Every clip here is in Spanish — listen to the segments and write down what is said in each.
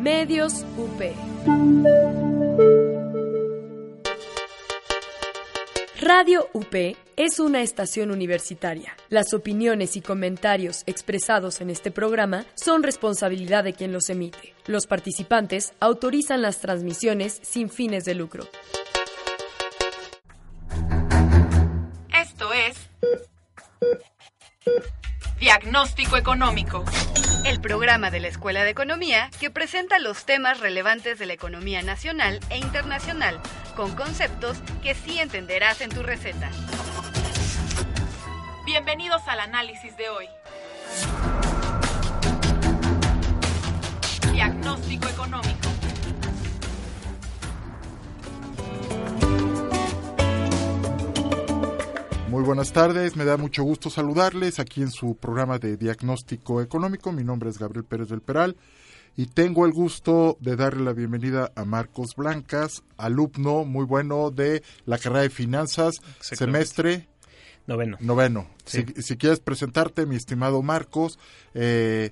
Medios UP. Radio UP es una estación universitaria. Las opiniones y comentarios expresados en este programa son responsabilidad de quien los emite. Los participantes autorizan las transmisiones sin fines de lucro. Esto es Diagnóstico Económico. El programa de la Escuela de Economía que presenta los temas relevantes de la economía nacional e internacional con conceptos que sí entenderás en tu receta. Bienvenidos al análisis de hoy. Diagnóstico Económico. Muy buenas tardes, me da mucho gusto saludarles aquí en su programa de diagnóstico económico. Mi nombre es Gabriel Pérez del Peral y tengo el gusto de darle la bienvenida a Marcos Blancas, alumno muy bueno de la carrera de finanzas, semestre noveno. Noveno. Si, si, quieres presentarte, mi estimado Marcos, eh,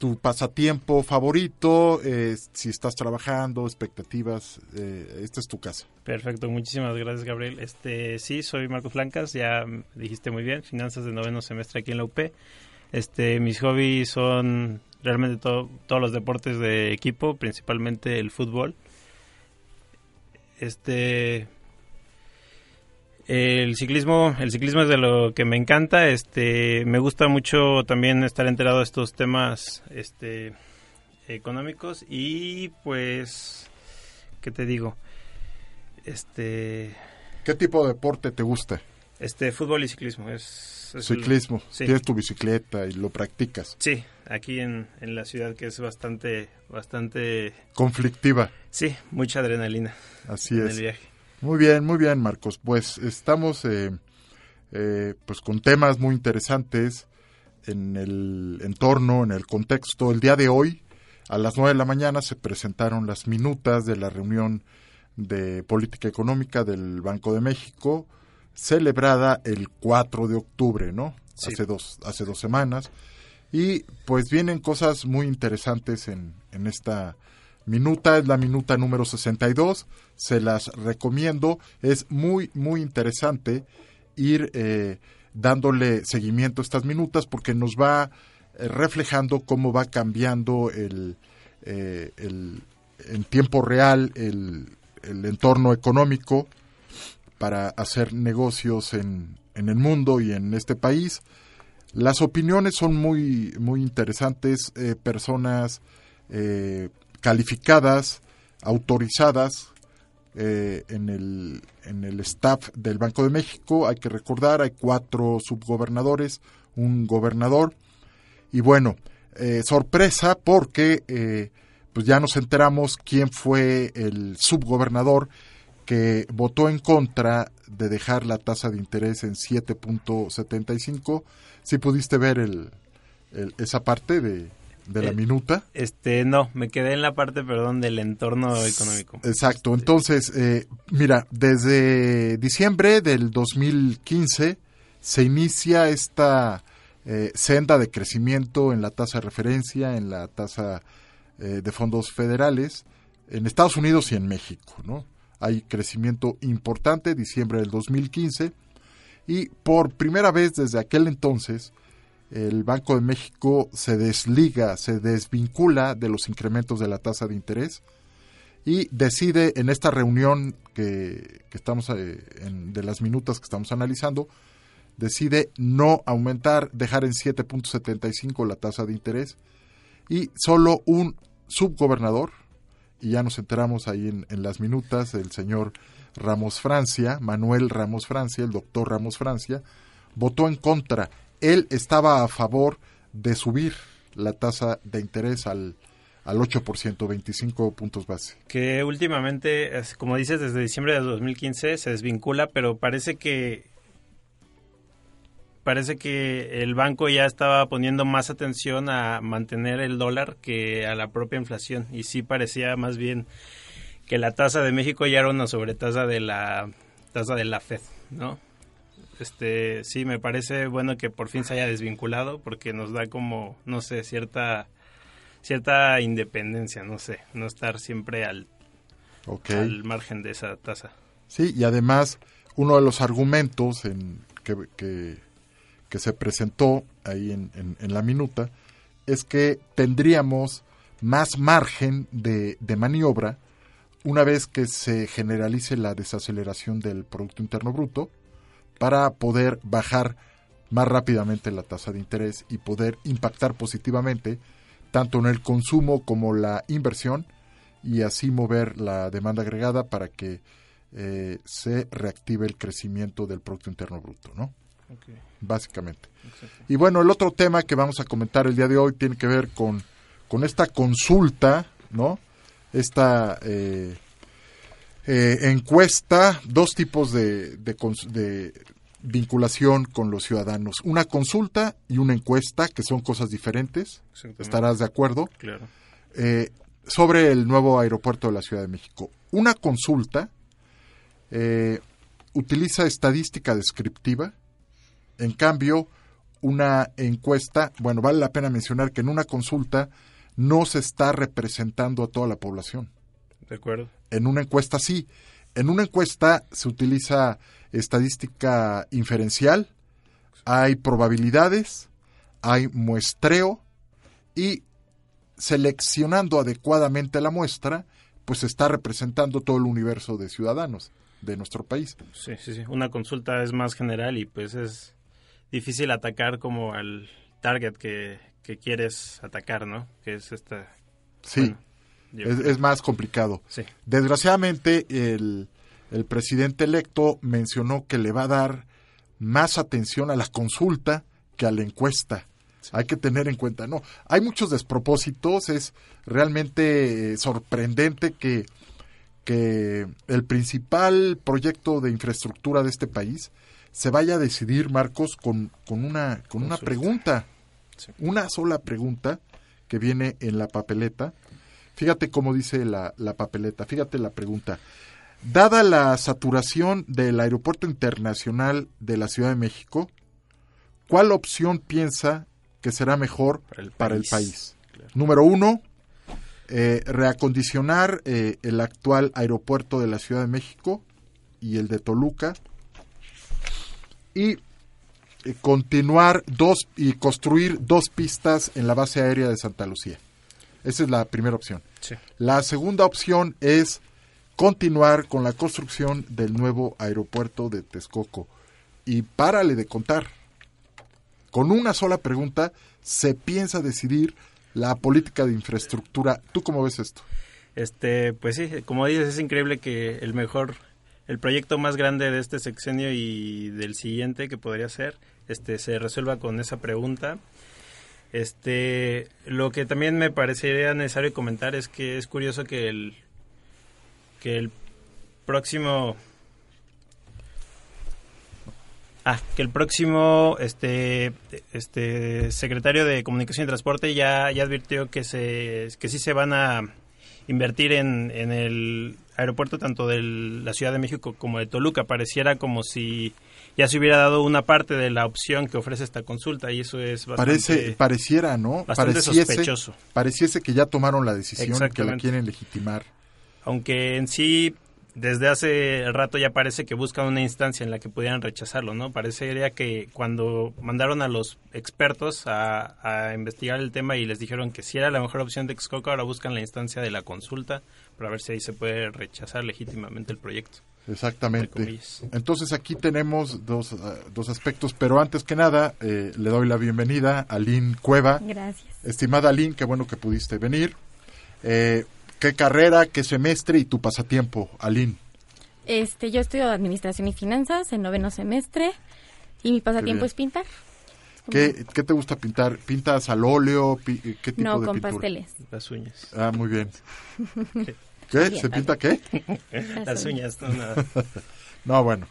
tu pasatiempo favorito, eh, si estás trabajando, expectativas, eh, esta es tu casa. Perfecto, muchísimas gracias Gabriel. Este sí, soy Marcos Blancas, ya dijiste muy bien, finanzas de noveno semestre aquí en la UP. Este, mis hobbies son realmente todos los deportes de equipo, principalmente el fútbol. Este, el ciclismo, el ciclismo es de lo que me encanta. Este, me gusta mucho también estar enterado de estos temas, este, económicos y, pues, ¿qué te digo? Este. ¿Qué tipo de deporte te gusta? Este, fútbol y ciclismo. Es, ciclismo. Tienes tu bicicleta y lo practicas. Sí, aquí en, en la ciudad que es bastante, bastante. Conflictiva. Sí, mucha adrenalina. Así en es. El viaje. Muy bien, muy bien, Marcos. Pues estamos eh, eh, pues con temas muy interesantes en el entorno, en el contexto. El día de hoy, a las nueve de la mañana, se presentaron las minutas de la reunión de política económica del Banco de México, celebrada el 4 de octubre, ¿no? Hace, dos, hace dos semanas. Y pues vienen cosas muy interesantes en, en esta minuta, es la minuta número 62, se las recomiendo, es muy, muy interesante ir eh, dándole seguimiento a estas minutas porque nos va eh, reflejando cómo va cambiando el, eh, el en tiempo real el, el, entorno económico para hacer negocios en, en el mundo y en este país. Las opiniones son muy, muy interesantes, personas calificadas, autorizadas eh, en, el, en el staff del Banco de México. Hay que recordar, hay cuatro subgobernadores, un gobernador. Y bueno, eh, sorpresa porque eh, pues ya nos enteramos quién fue el subgobernador que votó en contra de dejar la tasa de interés en 7.75. Si pudiste ver el, esa parte de, de la eh, minuta. Este, no, me quedé en la parte, perdón, del entorno económico. Exacto, este, entonces, eh, mira, desde diciembre del 2015 se inicia esta eh, senda de crecimiento en la tasa de referencia, en la tasa de fondos federales, en Estados Unidos y en México, ¿no? Hay crecimiento importante, diciembre del 2015, y por primera vez desde aquel entonces, el Banco de México se desliga, se desvincula de los incrementos de la tasa de interés y decide en esta reunión que, estamos eh, en, de las minutas que estamos analizando, decide no aumentar, dejar en 7.75 la tasa de interés y solo un subgobernador, y ya nos enteramos ahí en, en las minutas, el señor Ramos Francia, Manuel Ramos Francia, el doctor Ramos Francia, votó en contra él estaba a favor de subir la tasa de interés al, al 8%, 25 puntos base. Que últimamente, como dices, desde diciembre de 2015 se desvincula, pero parece que parece que el banco ya estaba poniendo más atención a mantener el dólar que a la propia inflación y sí parecía más bien que la tasa de México ya era una sobretasa de la tasa de la Fed, ¿no? Este sí me parece bueno que por fin se haya desvinculado porque nos da como no sé cierta cierta independencia, no sé, no estar siempre al, Ok. al margen de esa tasa. Sí, y además uno de los argumentos en, que, que, que se presentó ahí en, en- en la minuta es que tendríamos más margen de, de maniobra una vez que se generalice la desaceleración del Producto Interno Bruto para poder bajar más rápidamente la tasa de interés y poder impactar positivamente tanto en el consumo como la inversión y así mover la demanda agregada para que eh, se reactive el crecimiento del Producto Interno Bruto, ¿no? Básicamente. Y bueno, el otro tema que vamos a comentar el día de hoy tiene que ver con, con esta consulta, ¿no? Esta eh, eh, encuesta, dos tipos de, de vinculación con los ciudadanos. Una consulta y una encuesta, que son cosas diferentes. ¿Estarás de acuerdo? Claro. eh, sobre el nuevo aeropuerto de la Ciudad de México. Una consulta eh, utiliza estadística descriptiva, en cambio, una encuesta, bueno, vale la pena mencionar que en una consulta no se está representando a toda la población. De acuerdo. En una encuesta sí. En una encuesta se utiliza estadística inferencial, hay probabilidades, hay muestreo y seleccionando adecuadamente la muestra, pues está representando todo el universo de ciudadanos de nuestro país. Sí, sí, sí. Una consulta es más general y pues es difícil atacar como al target que, que quieres atacar, ¿no? Que es esta... Sí, bueno, es, más complicado. Sí, Desgraciadamente, el, el presidente electo mencionó que le va a dar más atención a la consulta que a la encuesta. Hay que tener en cuenta, no, hay muchos despropósitos, es realmente eh, sorprendente que, que el principal proyecto de infraestructura de este país se vaya a decidir, Marcos, con, con una, con una pregunta, Sí. una sola pregunta que viene en la papeleta. Fíjate cómo dice la, la papeleta, fíjate la pregunta. Dada la saturación del Aeropuerto Internacional de la Ciudad de México, ¿cuál opción piensa que será mejor Para el para el país. país? Claro. Número uno, eh, reacondicionar eh, el actual aeropuerto de la Ciudad de México y el de Toluca y eh, continuar dos y construir dos pistas en la base aérea de Santa Lucía. Esa es la primera opción. sí. La segunda opción es continuar con la construcción del nuevo aeropuerto de Texcoco. Y párale de contar. Con una sola pregunta se piensa decidir la política de infraestructura. ¿Tú cómo ves esto? Este, pues sí, como dices, es increíble que el mejor, el proyecto más grande de este sexenio y del siguiente que podría ser, este, se resuelva con esa pregunta. Este, lo que también me parecería necesario comentar es que es curioso que el, que el próximo, ah, que el próximo, este, este, secretario de Comunicación y Transporte ya, ya advirtió que se, que sí se van a invertir en, en el aeropuerto tanto de la Ciudad de México como de Toluca. Pareciera como si ya se hubiera dado una parte de la opción que ofrece esta consulta y eso es bastante... Parece, pareciera, ¿no? bastante Pareciese, sospechoso. pareciese que ya tomaron la decisión que la quieren legitimar. aunque en sí desde hace rato ya parece que buscan una instancia en la que pudieran rechazarlo, ¿no? Parecería que cuando mandaron a los expertos a, a investigar el tema y les dijeron que si era la mejor opción de Texcoco, ahora buscan la instancia de la consulta para ver si ahí se puede rechazar legítimamente el proyecto. Exactamente. Entonces aquí tenemos dos, ah, dos aspectos, pero antes que nada eh, le doy la bienvenida a Lynn Cueva. Gracias. Estimada Lynn, qué bueno que pudiste venir. Eh, ¿Qué carrera, qué semestre y tu pasatiempo, Aline? Este, yo estudio Administración y Finanzas en noveno semestre y mi pasatiempo es pintar. ¿Qué, qué te gusta pintar? ¿Pintas al óleo? ¿Qué tipo No, de con pintura? pasteles. Las uñas. Ah, muy bien. ¿Qué? ¿Se pinta qué? Las uñas, no nada. No, bueno.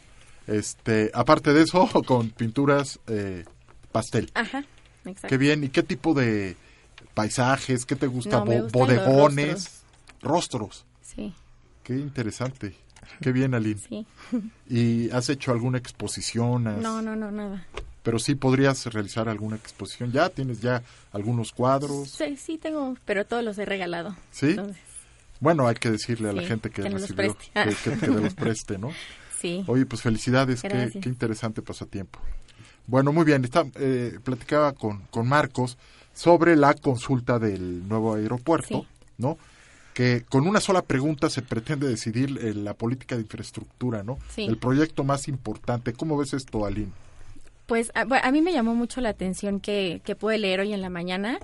Este, aparte de eso, con pinturas eh, pastel. Ajá, exacto. Qué bien. ¿Y qué tipo de paisajes? ¿Qué te gusta? No, Bo- bodegones, rostros. Sí, Qué interesante. Qué bien, Aline. sí. ¿Y has hecho alguna exposición? Has- No, no, no, nada. pero sí podrías realizar alguna exposición. ¿Ya tienes ya algunos cuadros? Sí, sí tengo, pero todos los he regalado. ¿Sí? Entonces, Bueno, hay que decirle a la Sí, gente que, que recibió, preste. que, que- los preste, ¿no? sí. Oye, pues felicidades, qué, qué interesante pasatiempo. Bueno, muy bien, está, eh, platicaba con, con Marcos sobre la consulta del nuevo aeropuerto, Sí. ¿no? Que con una sola pregunta se pretende decidir eh, la política de infraestructura, ¿no? Sí. El proyecto más importante. ¿Cómo ves esto, Aline? Pues a, bueno, a mí me llamó mucho la atención que, que pude leer hoy en la mañana,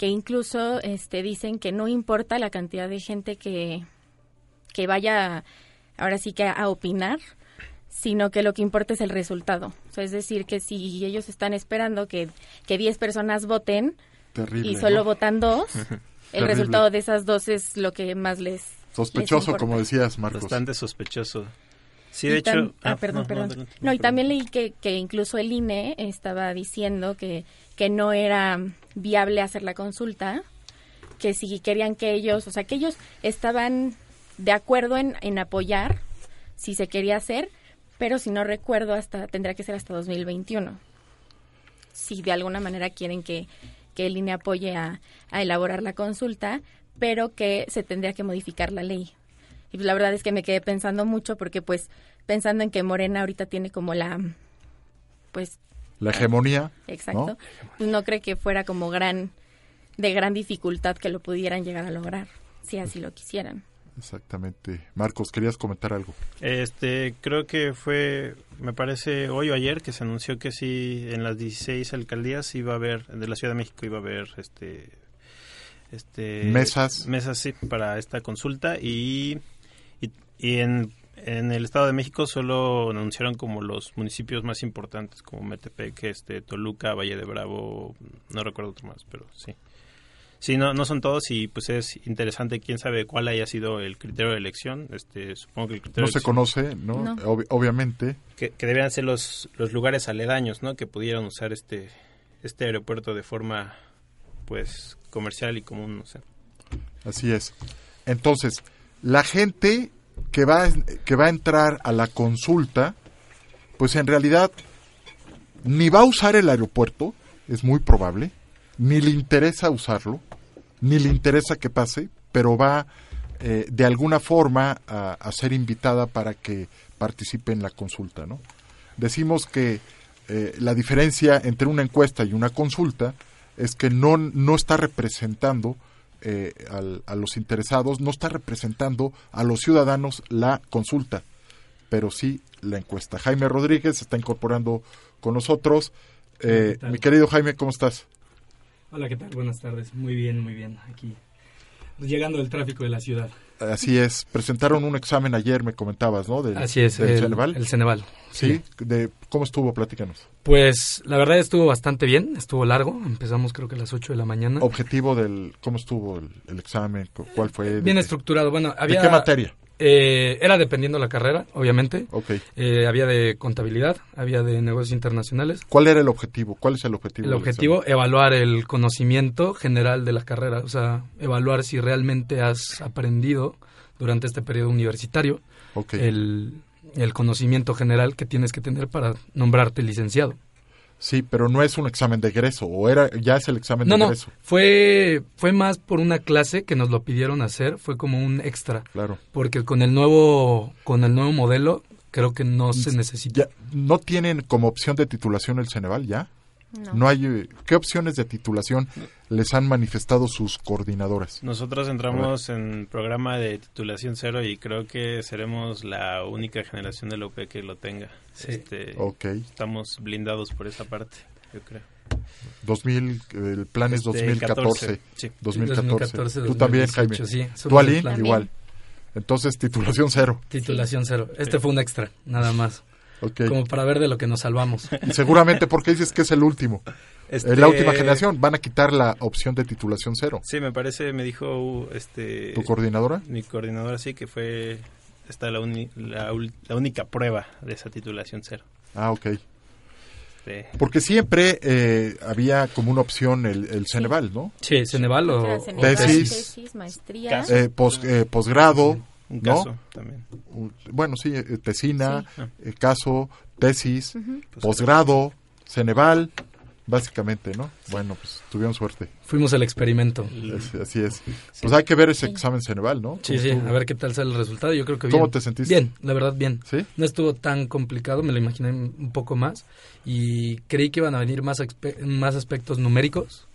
que incluso este, dicen que no importa la cantidad de gente que, que vaya ahora sí que a, a opinar, sino que lo que importa es el resultado. O sea, es decir, que si ellos están esperando que, que 10 personas voten Terrible. y solo ¿no? votan dos, el Terrible. resultado de esas dos es lo que más les... Sospechoso, les como decías, Marcos. Bastante sospechoso. Sí, de hecho... ah, perdón, no, perdón. adelante, No, y también leí que, que incluso el INE estaba diciendo que, que no era viable hacer la consulta, que si querían que ellos, o sea, que ellos estaban de acuerdo en, en apoyar si se quería hacer, pero si no recuerdo, hasta tendría que ser hasta 2021. Si de alguna manera quieren que, que el INE apoye a, a elaborar la consulta, pero que se tendría que modificar la ley. Y pues la verdad es que me quedé pensando mucho porque pues pensando en que Morena ahorita tiene como la pues La hegemonía. exacto, ¿no? pues no cree que fuera como gran de gran dificultad que lo pudieran llegar a lograr si así lo quisieran. Exactamente. Marcos, querías comentar algo. Este, creo que fue, me parece, hoy o ayer que se anunció que sí, en las 16 alcaldías iba a haber, de la Ciudad de México iba a haber, este, este... Mesas. Mesas, sí, para esta consulta y, y, y en, en el Estado de México solo anunciaron como los municipios más importantes, como Metepec, este, Toluca, Valle de Bravo, no recuerdo otro más, pero sí. Sí, no, no son todos y pues es interesante, quién sabe cuál haya sido el criterio de elección. Este, supongo que el criterio No de se elección- conoce, ¿no? No. Obvi- obviamente. que, que deberían ser los, los lugares aledaños, ¿no? Que pudieran usar este, este aeropuerto de forma, pues, comercial y común, no sé. Así es. Entonces, la gente que va, que va a entrar a la consulta, pues en realidad ni va a usar el aeropuerto, es muy probable, ni le interesa usarlo, ni le interesa que pase, pero va eh, de alguna forma a, ser invitada para que participe en la consulta, ¿no? Decimos que eh, la diferencia entre una encuesta y una consulta es que no, no está representando eh, al- a los interesados, no está representando a los ciudadanos la consulta, pero sí la encuesta. Jaime Rodríguez se está incorporando con nosotros. Eh, mi querido Jaime, ¿cómo estás? Hola, ¿qué tal? Buenas tardes. Muy bien, muy bien. Aquí, llegando del tráfico de la ciudad. Así es, presentaron un examen ayer, me comentabas, ¿no? Del, Así es, del el, Ceneval. el Ceneval. Sí, de ¿cómo estuvo? Platícanos. Pues la verdad estuvo bastante bien, estuvo largo. Empezamos creo que a las 8 de la mañana. Objetivo del, ¿cómo estuvo el, el examen? Cu- ¿Cuál fue? ¿De Bien estructurado. Bueno, ¿De había... qué materia? Eh, era dependiendo la carrera, obviamente. Ok. Eh, había de contabilidad, había de negocios internacionales. ¿Cuál era el objetivo? ¿Cuál es el objetivo? El objetivo, evaluar el conocimiento general de la carrera, o sea, evaluar si realmente has aprendido durante este periodo universitario examen? Ok. el, el conocimiento general que tienes que tener para nombrarte licenciado. Sí, pero no es un examen de egreso, o era ya es el examen No, de no, egreso. fue, fue más por una clase que nos lo pidieron hacer, fue como un extra, Claro. porque con el nuevo, con el nuevo modelo creo que no se necesita. Ya, ¿No tienen como opción de titulación el Ceneval ya? No. hay eh, ¿Qué opciones de titulación les han manifestado sus coordinadoras? Nosotros entramos en programa de titulación cero y creo que seremos la única generación de la UP que lo tenga. Sí. Este, Ok. Estamos blindados por esa parte, yo creo. 2000, el plan es Este, 2014. 14, sí. 2014. Tú también, Jaime. 2018, sí, Tú, Ali, igual. Entonces, titulación cero. Titulación cero. Este fue un extra, nada más. Como para ver de lo que nos salvamos. Y seguramente porque dices que es el último. Este, Es la última generación. Van a quitar la opción de titulación cero. Sí, me parece, me dijo uh, este ¿Tu coordinadora? mi coordinadora sí que fue esta la, uni- la, la única prueba de esa titulación cero. Ah, ok. Este, Porque siempre eh, había como una opción el, el Ceneval, ¿no? Sí, Ceneval o, O sea, o Ceneval, tesis. tesis, maestría. Eh, pos- eh, posgrado, un ¿no? caso también. u- bueno, sí, eh, tesina, Sí. eh, caso, tesis, Ujú. posgrado, Ceneval, básicamente, ¿no? Bueno, pues tuvieron suerte. Fuimos el experimento. Es- así es. Pues hay que ver ese examen Ceneval, ¿no? Sí, sí, a ver qué tal sale el resultado. Yo creo que bien. ¿Cómo te sentiste? Bien, la verdad, bien. ¿Sí? No estuvo tan complicado, me lo imaginé un poco más. Y creí que iban a venir más, más aspectos numéricos.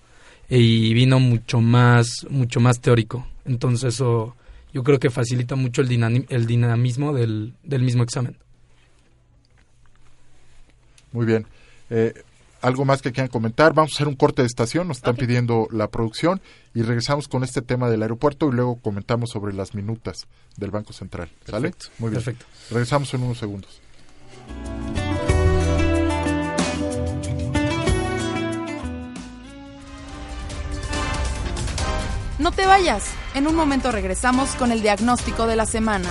Y vino mucho más, mucho más teórico. Entonces eso yo creo que facilita mucho el, dinami- el dinamismo del, del mismo examen. Muy bien. Eh, ¿Algo más que quieran comentar? Vamos a hacer un corte de estación, nos están pidiendo la producción y regresamos con este tema del aeropuerto y luego comentamos sobre las minutas del Banco Central. ¿Sale? Perfecto, Muy bien. perfecto. Regresamos en unos segundos. No te vayas. En un momento regresamos con el diagnóstico de la semana.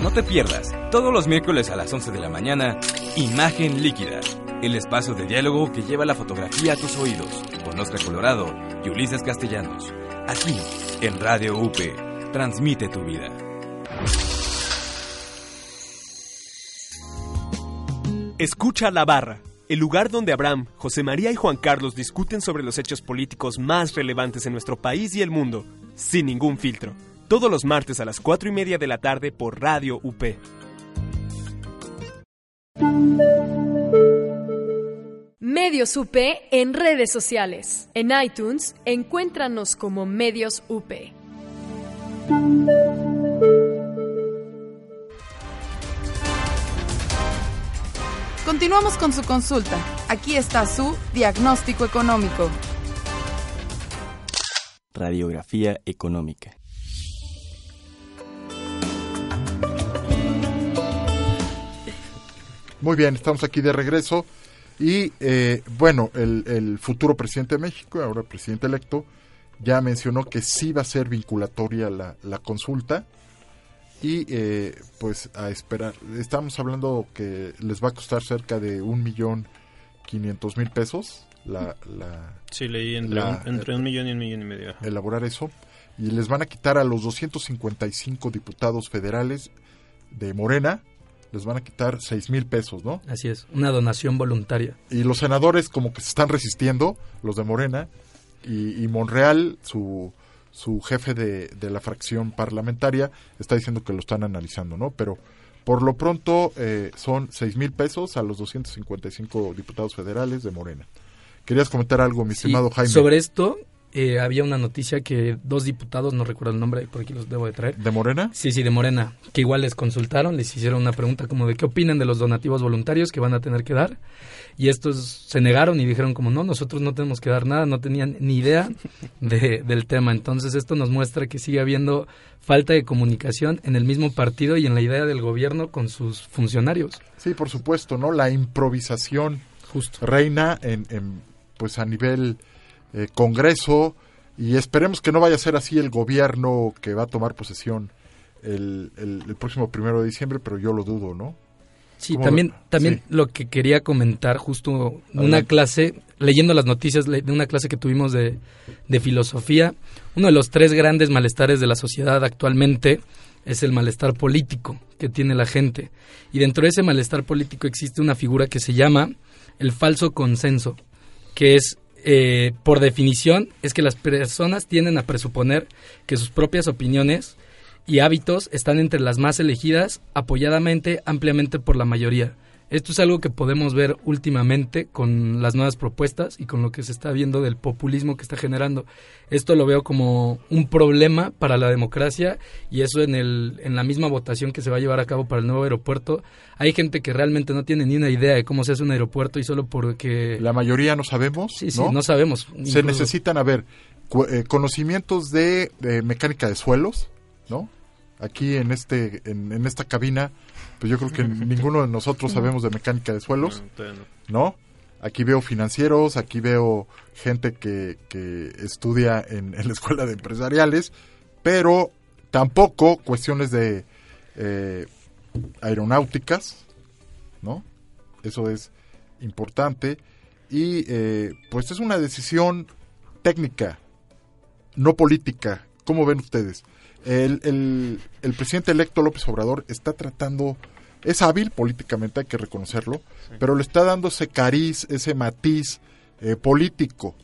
No te pierdas, todos los miércoles a las 11 de la mañana, Imagen Líquida, el espacio de diálogo que lleva la fotografía a tus oídos, con Oscar Colorado y Ulises Castellanos. Aquí, en Radio UP, transmite tu vida. Escucha la barra, el lugar donde Abraham, José María y Juan Carlos discuten sobre los hechos políticos más relevantes en nuestro país y el mundo, sin ningún filtro. Todos los martes a las 4 y media de la tarde por Radio UP. Medios UP en redes sociales. En iTunes, encuéntranos como Medios UP. Continuamos con su consulta. Aquí está su diagnóstico económico. Radiografía económica. Muy bien, estamos aquí de regreso. Y eh, bueno, el, el futuro presidente de México, ahora presidente electo, ya mencionó que sí va a ser vinculatoria la, la consulta. Y eh, pues a esperar. Estamos hablando que les va a costar cerca de un millón quinientos mil pesos la, la, Sí, leí entre, La- un, entre un millón y un millón y medio. ajá. elaborar eso. Y les van a quitar a los 255 diputados federales de Morena, les van a quitar seis mil pesos, ¿no? Así es, una donación voluntaria. Y los senadores como que se están resistiendo, los de Morena, y, y Monreal, su, su jefe de, de la fracción parlamentaria, está diciendo que lo están analizando, ¿no? Pero por lo pronto eh, son seis mil pesos a los 255 diputados federales de Morena. ¿Querías comentar algo, mi Sí, estimado Jaime? Sobre esto, eh, había una noticia que dos diputados, no recuerdo el nombre, por aquí los debo de traer. ¿De Morena? Sí, sí, de Morena, que igual les consultaron, les hicieron una pregunta como de qué opinan de los donativos voluntarios que van a tener que dar. Y estos se negaron y dijeron como no, nosotros no tenemos que dar nada, no tenían ni idea de- del tema. Entonces esto nos muestra que sigue habiendo falta de comunicación en el mismo partido y en la idea del gobierno con sus funcionarios. Sí, por supuesto, ¿no? La improvisación Justo. reina en, en, pues a nivel eh, Congreso y esperemos que no vaya a ser así el gobierno que va a tomar posesión el, el- el próximo primero de diciembre, pero yo lo dudo, ¿no? Sí, ¿Cómo también, lo- también sí. lo que quería comentar, justo una Adelante. clase, leyendo las noticias de una clase que tuvimos de, de filosofía, uno de los tres grandes malestares de la sociedad actualmente es el malestar político que tiene la gente. Y dentro de ese malestar político existe una figura que se llama el falso consenso, que es, eh, por definición, es que las personas tienden a presuponer que sus propias opiniones y hábitos están entre las más elegidas apoyadamente ampliamente por la mayoría. Esto es algo que podemos ver últimamente con las nuevas propuestas y con lo que se está viendo del populismo que está generando. Esto lo veo como un problema para la democracia y eso en, el, en la misma votación que se va a llevar a cabo para el nuevo aeropuerto. Hay gente que realmente no tiene ni una idea de cómo se hace un aeropuerto y solo porque... La mayoría no sabemos, Sí, sí, ¿no? no sabemos. Se necesitan, a ver, eh, conocimientos de, de mecánica de suelos, ¿no? Aquí en este en, en esta cabina, pues yo creo que ninguno de nosotros sabemos de mecánica de suelos. No, todavía no. ¿no? Aquí veo financieros, aquí veo gente que, que estudia en, en la escuela de empresariales, pero tampoco cuestiones de eh, aeronáuticas, ¿no? Eso es importante. Y eh, pues es una decisión técnica, no política. ¿Cómo ven ustedes? El, el, el presidente electo López Obrador está tratando, es hábil políticamente, hay que reconocerlo, pero le está dando ese cariz, ese matiz eh, político.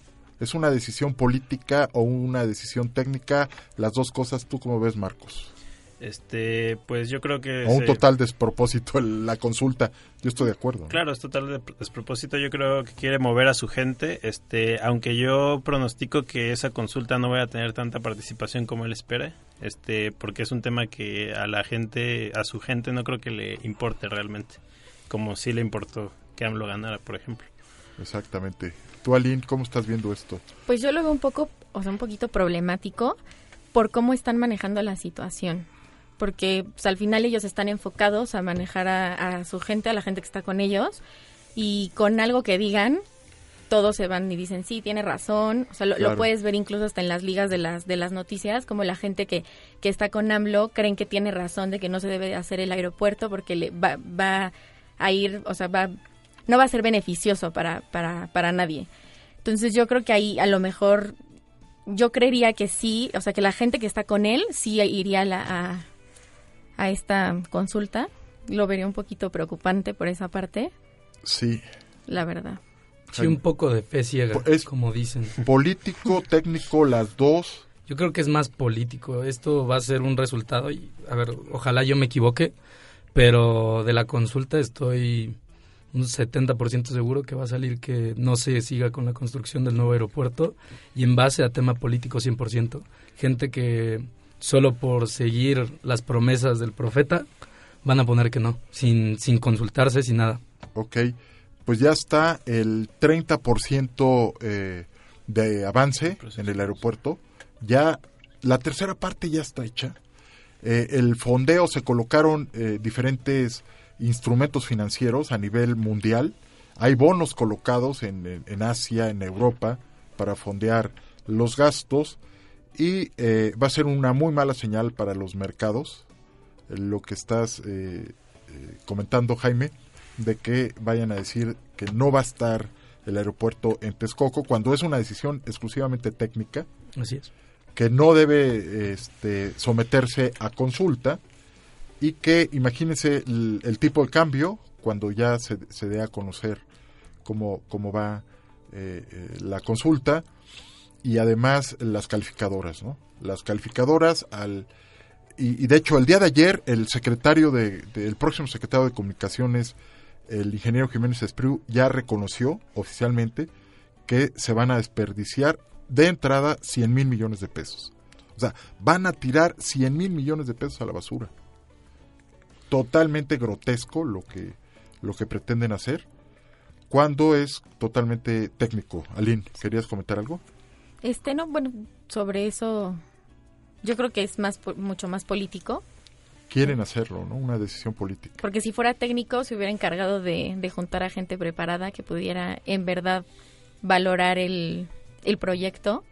¿Es una decisión política o una decisión técnica? Las dos cosas, ¿tú cómo ves, Marcos? Este, pues yo creo que... O un se- total despropósito el- la consulta. Yo estoy de acuerdo. ¿no? Claro, es total de despropósito. Yo creo que quiere mover a su gente. Este, aunque yo pronostico que esa consulta no vaya a tener tanta participación como él espera. Este, porque es un tema que a la gente, a su gente, no creo que le importe realmente. Como sí le importó que AMLO ganara, por ejemplo. Exactamente. Tú, Aline, ¿cómo estás viendo esto? Pues yo lo veo un poco, o sea, un poquito problemático por cómo están manejando la situación. Porque pues, al final ellos están enfocados a manejar a, a su gente, a la gente que está con ellos, y con algo que digan, todos se van y dicen, sí, tiene razón. O sea, lo, puedes ver incluso hasta en las ligas de las, de las noticias, como la gente que, que está con AMLO creen que tiene razón de que no se debe hacer el aeropuerto porque le va, va a ir, o sea, va, no va a ser beneficioso para, para, para nadie. Entonces yo creo que ahí a lo mejor yo creería que sí, o sea, que la gente que está con él sí iría a, la- a, a esta consulta. Lo vería un poquito preocupante por esa parte, Sí. la verdad. Sí, un poco de fe ciega, Es como dicen. Político, técnico, las dos. Yo creo que es más político. Esto va a ser un resultado y, a ver, ojalá yo me equivoque, pero de la consulta estoy un 70% seguro que va a salir que no se siga con la construcción del nuevo aeropuerto y en base a tema político 100%. Gente que solo por seguir las promesas del profeta van a poner que no, sin, sin consultarse, sin nada. Ok, pues ya está el 30% eh, de avance en el aeropuerto. Ya la tercera parte ya está hecha. Eh, el fondeo se colocaron eh, diferentes instrumentos financieros a nivel mundial. Hay bonos colocados en, en- en Asia, en Europa, para fondear los gastos y eh, va a ser una muy mala señal para los mercados. eh, Lo que estás eh, eh, comentando, Jaime, de que vayan a decir que no va a estar el aeropuerto en Texcoco cuando es una decisión exclusivamente técnica Así es. que no debe este, someterse a consulta y que imagínense el, el tipo de cambio cuando ya se, se dé a conocer cómo, cómo va la consulta y además las calificadoras, ¿no? Las calificadoras al y, de hecho el día de ayer el secretario de, el próximo secretario de comunicaciones el ingeniero Jiménez Espriu ya reconoció oficialmente que se van a desperdiciar de entrada 100 mil millones de pesos. O sea, van a tirar 100 mil millones de pesos a la basura. Totalmente grotesco lo que, lo que pretenden hacer cuando es totalmente técnico. Aline, ¿querías comentar algo? Este, no, bueno, sobre eso yo creo que es más mucho más político, Quieren hacerlo, ¿no? Una decisión política. porque si fuera técnico se hubiera encargado de, de juntar a gente preparada que pudiera en verdad valorar el, el proyecto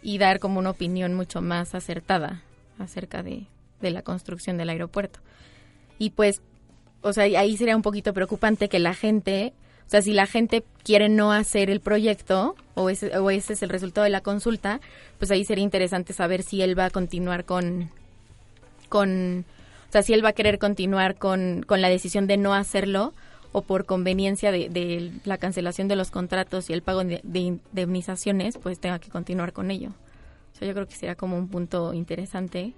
y dar como una opinión mucho más acertada acerca de, de la construcción del aeropuerto. Y pues, o sea, ahí sería un poquito preocupante que la gente, o sea, si la gente quiere no hacer el proyecto o ese, o ese es el resultado de la consulta, pues ahí sería interesante saber si él va a continuar con, con o sea, si él va a querer continuar con, con la decisión de no hacerlo o por conveniencia de, de la cancelación de los contratos y el pago de, de indemnizaciones, pues tenga que continuar con ello. O sea, yo creo que sería como un punto interesante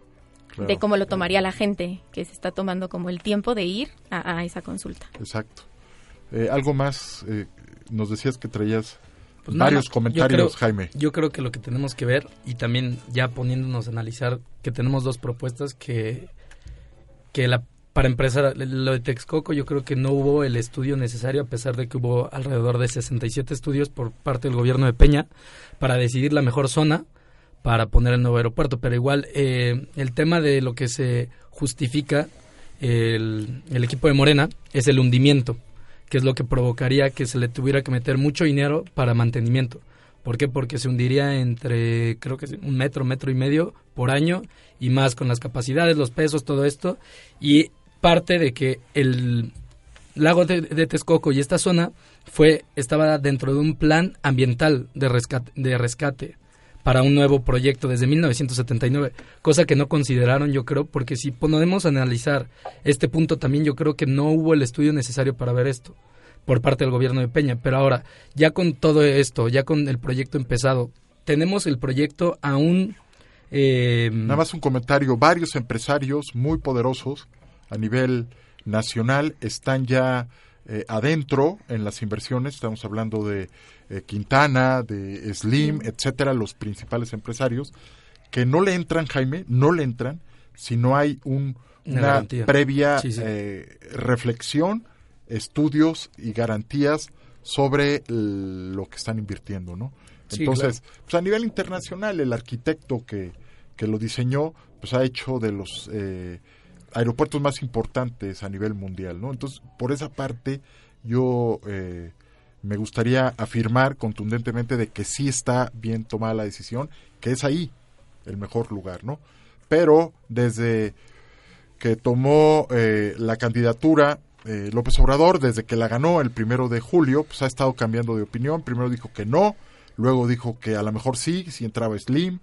Claro. de cómo lo tomaría la gente que se está tomando como el tiempo de ir a, a esa consulta. Exacto. Eh, algo más, eh, nos decías que traías Pues varios comentarios, yo creo- Jaime. Yo creo que lo que tenemos que ver, y también ya poniéndonos a analizar, que tenemos dos propuestas que, que la, para empezar, lo de Texcoco yo creo que no hubo el estudio necesario, a pesar de que hubo alrededor de 67 estudios por parte del gobierno de Peña para decidir la mejor zona para poner el nuevo aeropuerto. Pero igual, eh, el tema de lo que se justifica el, el equipo de Morena es el hundimiento, que es lo que provocaría que se le tuviera que meter mucho dinero para mantenimiento. ¿Por qué? Porque se hundiría entre, creo que un metro, metro y medio por año y más con las capacidades, los pesos, todo esto. Y parte de que el lago de, de Texcoco y esta zona fue estaba dentro de un plan ambiental de rescate, de rescate para un nuevo proyecto desde 1979, cosa que no consideraron yo creo, porque si podemos analizar este punto también yo creo que no hubo el estudio necesario para ver esto por parte del gobierno de Peña, pero ahora ya con todo esto, ya con el proyecto empezado, tenemos el proyecto aún... Eh, Nada más un comentario, varios empresarios muy poderosos a nivel nacional están ya eh, adentro en las inversiones, estamos hablando de eh, Quintana, de Slim, etcétera, los principales empresarios, que no le entran, Jaime, no le entran si no hay un, una, previa eh, reflexión, estudios y garantías sobre lo que están invirtiendo, ¿no? Entonces, pues a nivel internacional, el arquitecto que, que lo diseñó, pues ha hecho de los eh, aeropuertos más importantes a nivel mundial, ¿no? Entonces, por esa parte, yo eh, me gustaría afirmar contundentemente de que sí está bien tomada la decisión, que es ahí el mejor lugar, ¿no? Pero desde que tomó eh, la candidatura eh, López Obrador, desde que la ganó el primero de julio, pues ha estado cambiando de opinión. Primero dijo que no, luego dijo que a lo mejor sí, si entraba Slim,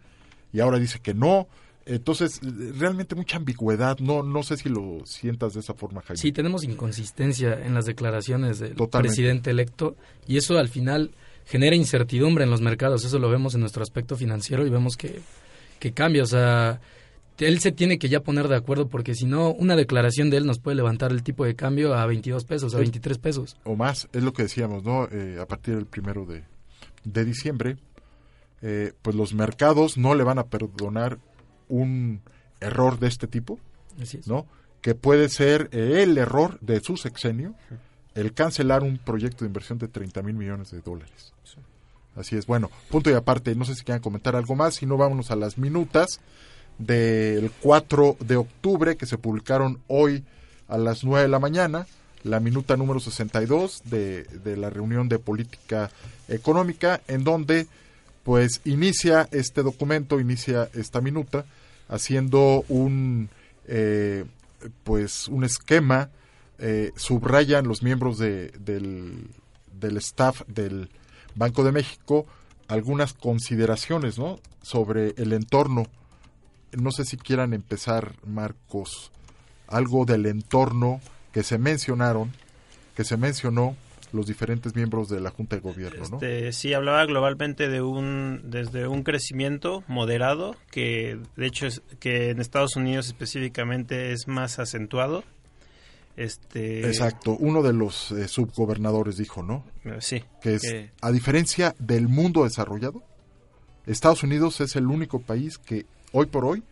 y ahora dice que no. Entonces, realmente mucha ambigüedad. No, no sé si lo sientas de esa forma, Jaime. Sí, tenemos inconsistencia en las declaraciones del presidente electo y eso al final genera incertidumbre en los mercados. Eso lo vemos en nuestro aspecto financiero y vemos que, que cambia. O sea, él se tiene que ya poner de acuerdo porque si no, una declaración de él nos puede levantar el tipo de cambio a 22 pesos, a 23 pesos. O más, es lo que decíamos, ¿no? Eh, a partir del primero de, de diciembre, eh, pues los mercados no le van a perdonar un error de este tipo, ¿no? Que puede ser el error de su sexenio, el cancelar un proyecto de inversión de 30 mil millones de dólares. Así es. Bueno, punto y aparte, no sé si quieran comentar algo más, si no vámonos a las minutas del 4 de octubre que se publicaron hoy a las 9 de la mañana, la minuta número 62 de, de la reunión de política económica, en donde pues inicia este documento, inicia esta minuta, haciendo un eh, pues un esquema eh, subrayan los miembros de, del, del staff del Banco de México algunas consideraciones ¿no? sobre el entorno no sé si quieran empezar Marcos algo del entorno que se mencionaron que se mencionó los diferentes miembros de la Junta de Gobierno, ¿no? Este, sí, hablaba globalmente de un desde un crecimiento moderado que de hecho es que en Estados Unidos específicamente es más acentuado. Este Exacto, uno de los eh, subgobernadores dijo, ¿no? Eh, sí. Que es a diferencia del mundo desarrollado, Estados Unidos es el único país que hoy por hoy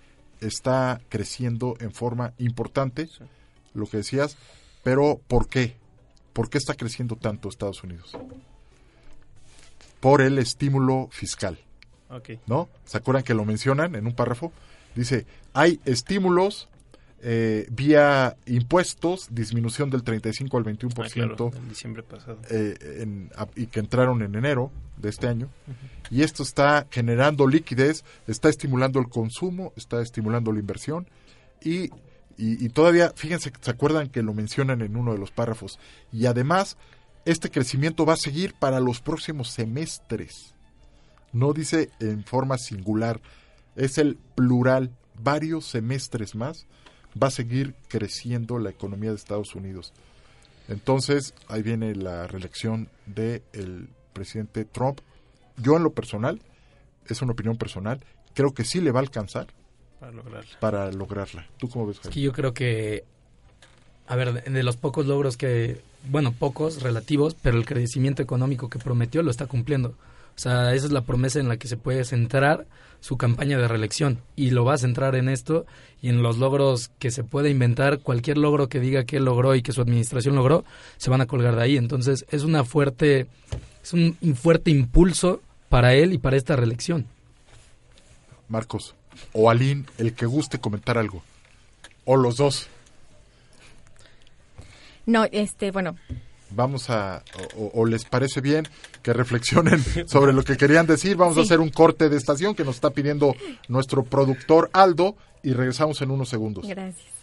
está creciendo en forma importante, lo que decías, pero ¿por qué? ¿Por qué está creciendo tanto Estados Unidos? Por el estímulo fiscal. ¿No? ¿Se acuerdan que lo mencionan en un párrafo? Dice, hay estímulos eh, vía impuestos, disminución del 35 al 21% ah, en diciembre pasado. Eh, y que entraron en enero de este año. Y esto está generando liquidez, está estimulando el consumo, está estimulando la inversión y y, todavía, fíjense, ¿se acuerdan que lo mencionan en uno de los párrafos? Y además, este crecimiento va a seguir para los próximos semestres. No dice en forma singular, es el plural, varios semestres más va a seguir creciendo la economía de Estados Unidos. Entonces, ahí viene la reelección del el presidente Trump. Yo en lo personal, es una opinión personal, creo que sí le va a alcanzar para lograrla. ¿Tú cómo ves? Es que yo creo que, a ver, de los pocos logros que, bueno, pocos relativos, pero el crecimiento económico que prometió lo está cumpliendo. O sea, esa es la promesa en la que se puede centrar su campaña de reelección y lo va a centrar en esto y en los logros que se puede inventar, cualquier logro que diga que él logró y que su administración logró, se van a colgar de ahí. Entonces, es una fuerte es un fuerte impulso para él y para esta reelección. Marcos o Aline, el que guste comentar algo. O los dos. No, este, bueno. Vamos a, o, les parece bien que reflexionen sobre lo que querían decir. Vamos a hacer un corte de estación que nos está pidiendo nuestro productor Aldo y regresamos en unos segundos. Gracias.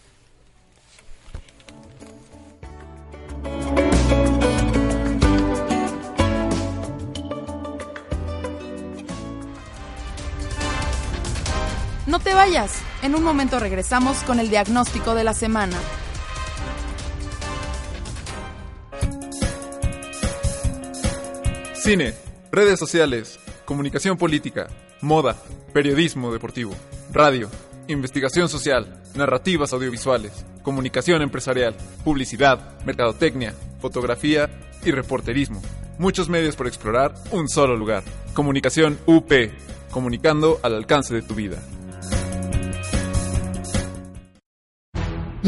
No te vayas, en un momento regresamos con el diagnóstico de la semana. Cine, redes sociales, comunicación política, moda, periodismo deportivo, radio, investigación social, narrativas audiovisuales, comunicación empresarial, publicidad, mercadotecnia, fotografía y reporterismo. Muchos medios por explorar, un solo lugar. Comunicación UP, comunicando al alcance de tu vida.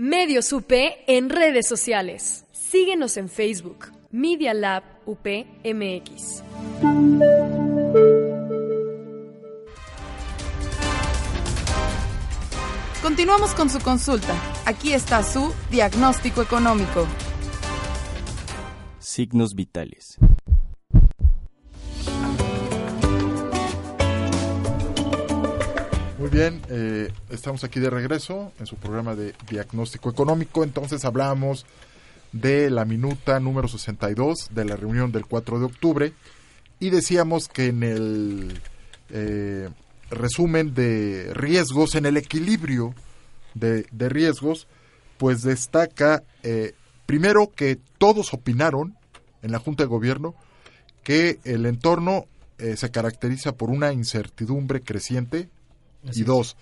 Medios UP en redes sociales. Síguenos en Facebook, Media Lab UP MX. Continuamos con su consulta. Aquí está su diagnóstico económico. Signos vitales. Muy bien, eh, estamos aquí de regreso en su programa de diagnóstico económico. Entonces hablamos de la minuta número 62 de la reunión del 4 de octubre y decíamos que en el eh, resumen de riesgos, en el equilibrio de, de riesgos, pues destaca eh, primero que todos opinaron en la Junta de Gobierno que el entorno eh, se caracteriza por una incertidumbre creciente Así y es. dos,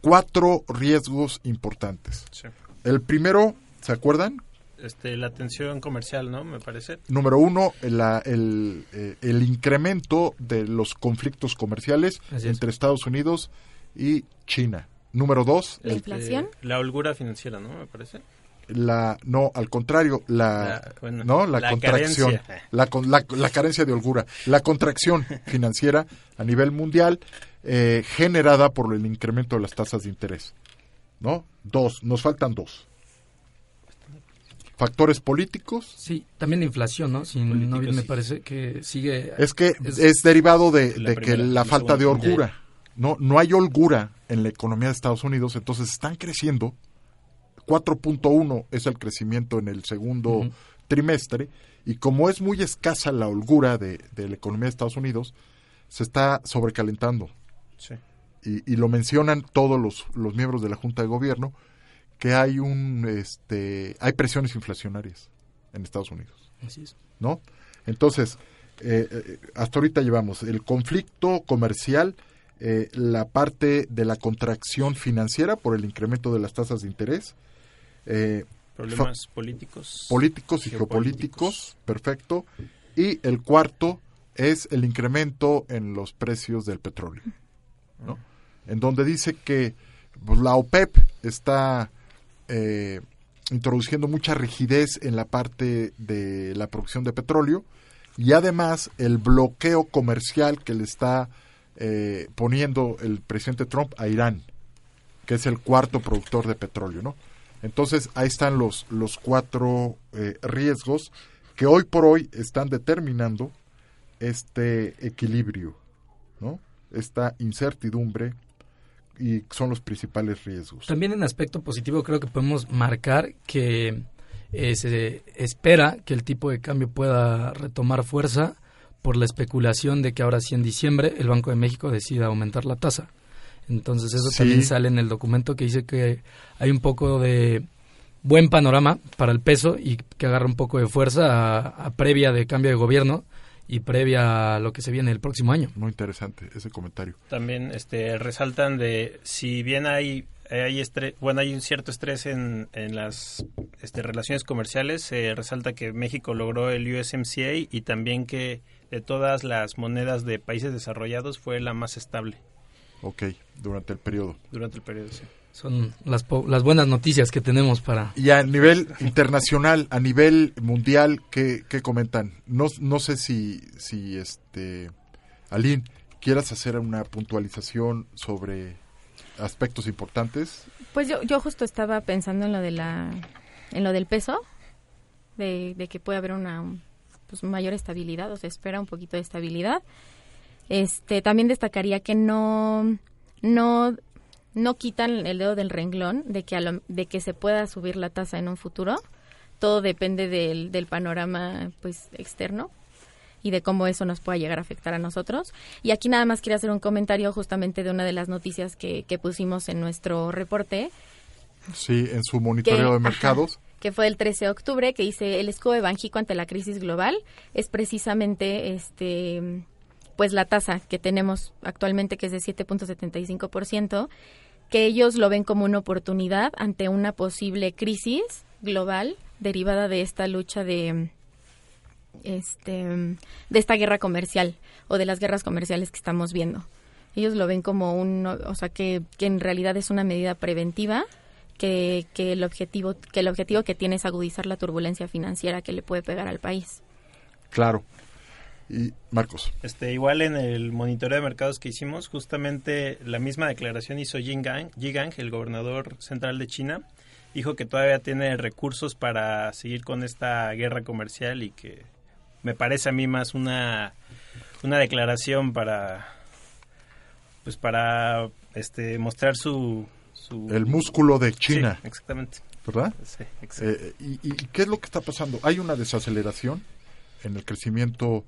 cuatro riesgos importantes. Sí. El primero, ¿se acuerdan? Este, la tensión comercial, ¿no? Me parece. Número uno, la- el, eh, el incremento de los conflictos comerciales Así es. entre Estados Unidos y China. Número dos, el- Este, la holgura financiera, ¿no? Me parece. la no, al contrario, la, La- bueno, no, la, la contracción, carencia. la, con- la, la carencia de holgura, la contracción financiera a nivel mundial eh, generada por el incremento de las tasas de interés. ¿No? Dos, nos faltan dos. Factores políticos. Sí, también la inflación, ¿no? Si no bien me parece que sigue... Es que es, derivado de, la de que primera, la la falta de holgura. No, no hay holgura en la economía de Estados Unidos, entonces están creciendo. 4.1 es el crecimiento en el segundo trimestre y como es muy escasa la holgura de, de la economía de Estados Unidos, se está sobrecalentando. Sí. Y, y lo mencionan todos los, los miembros de la Junta de Gobierno que hay un este hay presiones inflacionarias en Estados Unidos. Así es. ¿no? Entonces, eh, eh, hasta ahorita llevamos el conflicto comercial, eh, la parte de la contracción financiera por el incremento de las tasas de interés, eh, Problemas políticos. políticos y geopolíticos, perfecto, y el cuarto es el incremento en los precios del petróleo, ¿no? En donde dice que pues, la OPEP está eh, introduciendo mucha rigidez en la parte de la producción de petróleo y además el bloqueo comercial que le está eh, poniendo el presidente Trump a Irán, que es el cuarto productor de petróleo, ¿no? Entonces ahí están los, los cuatro eh, riesgos que hoy por hoy están determinando este equilibrio, ¿no? Esta incertidumbre y son los principales riesgos. También en aspecto positivo creo que podemos marcar que eh, se espera que el tipo de cambio pueda retomar fuerza por la especulación de que ahora sí en diciembre el Banco de México decida aumentar la tasa. Entonces eso Sí. también sale en el documento que dice que hay un poco de buen panorama para el peso y que agarra un poco de fuerza a, a previa de cambio de gobierno y previa a lo que se viene el próximo año. Muy interesante ese comentario. También este, resaltan de si bien hay hay estre- bueno hay un cierto estrés en, en las este, relaciones comerciales se resalta que México logró el USMCA y también que de todas las monedas de países desarrollados fue la más estable Ok, durante el periodo. durante el periodo sí. Son las, po- las buenas noticias que tenemos para... Y a nivel internacional, a nivel mundial, ¿qué, qué comentan? No, no sé si, si este, Aline, quieras hacer una puntualización sobre aspectos importantes. Pues yo, yo justo estaba pensando en lo de la, en lo del peso, de, de que puede haber una pues, mayor estabilidad, o se espera un poquito de estabilidad. Este, también destacaría que no, no, no quitan el dedo del renglón de que, a lo- de que se pueda subir la tasa en un futuro. Todo depende del, del panorama pues externo y de cómo eso nos pueda llegar a afectar a nosotros. Y aquí nada más quería hacer un comentario justamente de una de las noticias que, que pusimos en nuestro reporte, Sí, en su monitoreo que- de mercados. ajá, que fue el 13 de octubre, que dice el escudo de Banjico ante la crisis global es precisamente este pues la tasa que tenemos actualmente que es de 7.75%, que ellos lo ven como una oportunidad ante una posible crisis global derivada de esta lucha de este de esta guerra comercial o de las guerras comerciales que estamos viendo. Ellos lo ven como un, o sea, que, que en realidad es una medida preventiva, que, que el objetivo que el objetivo que tiene es agudizar la turbulencia financiera que le puede pegar al país. Claro. Y Marcos. Este, igual en el monitoreo de mercados que hicimos, justamente la misma declaración hizo Jin Gang, el gobernador central de China, dijo que todavía tiene recursos para seguir con esta guerra comercial y que me parece a mí más una, una declaración para pues para este mostrar su, su El músculo de China. Sí, exactamente. ¿Verdad? Sí. Eh, y, ¿Y qué es lo que está pasando? Hay una desaceleración en el crecimiento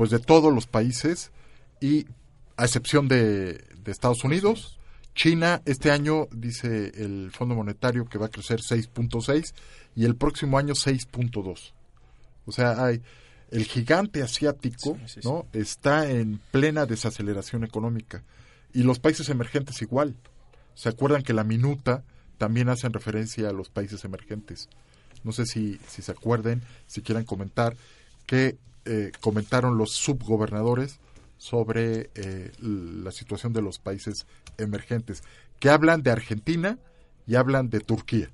pues de todos los países y a excepción de, de Estados Unidos, China este año dice el Fondo Monetario que va a crecer 6.6 y el próximo año 6.2. O sea, hay el gigante asiático, Sí, sí, ¿no? Está en plena desaceleración económica y los países emergentes igual. ¿Se acuerdan que la minuta también hacen referencia a los países emergentes? No sé si, si se acuerden, si quieran comentar, que eh, comentaron los subgobernadores sobre eh, la situación de los países emergentes, que hablan de Argentina y hablan de Turquía.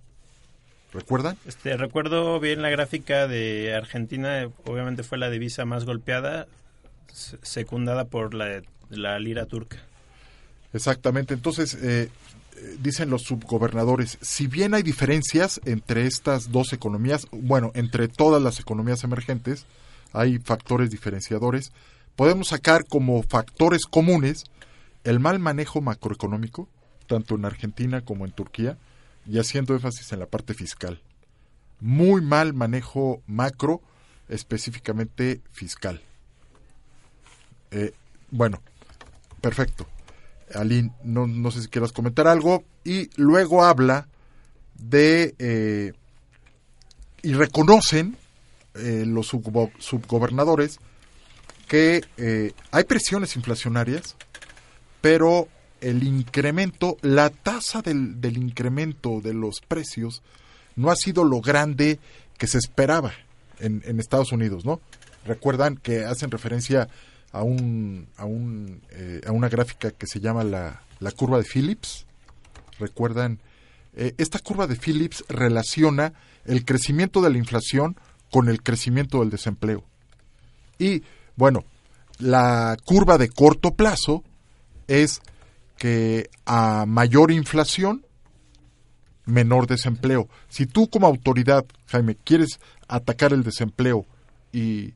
¿Recuerdan? Este, recuerdo bien la gráfica de Argentina, obviamente fue la divisa más golpeada, se- secundada por la, la lira turca. Exactamente. Entonces, eh, eh, dicen los subgobernadores, si bien hay diferencias entre estas dos economías, bueno, entre todas las economías emergentes, hay factores diferenciadores, podemos sacar como factores comunes el mal manejo macroeconómico, tanto en Argentina como en Turquía, y haciendo énfasis en la parte fiscal. Muy mal manejo macro, específicamente fiscal. Eh, bueno, perfecto. Aline, no, no sé si quieras comentar algo. Y luego habla de... eh, y reconocen eh, los subgo- subgobernadores que eh, hay presiones inflacionarias, pero el incremento, la tasa del, del incremento de los precios no ha sido lo grande que se esperaba en, en Estados Unidos, ¿no? Recuerdan que hacen referencia a un, a un eh, a una gráfica que se llama la, la curva de Phillips. Recuerdan Eh, esta curva de Phillips relaciona el crecimiento de la inflación con el crecimiento del desempleo. Y bueno, la curva de corto plazo es que a mayor inflación, menor desempleo. Si tú como autoridad, Jaime, quieres atacar el desempleo y,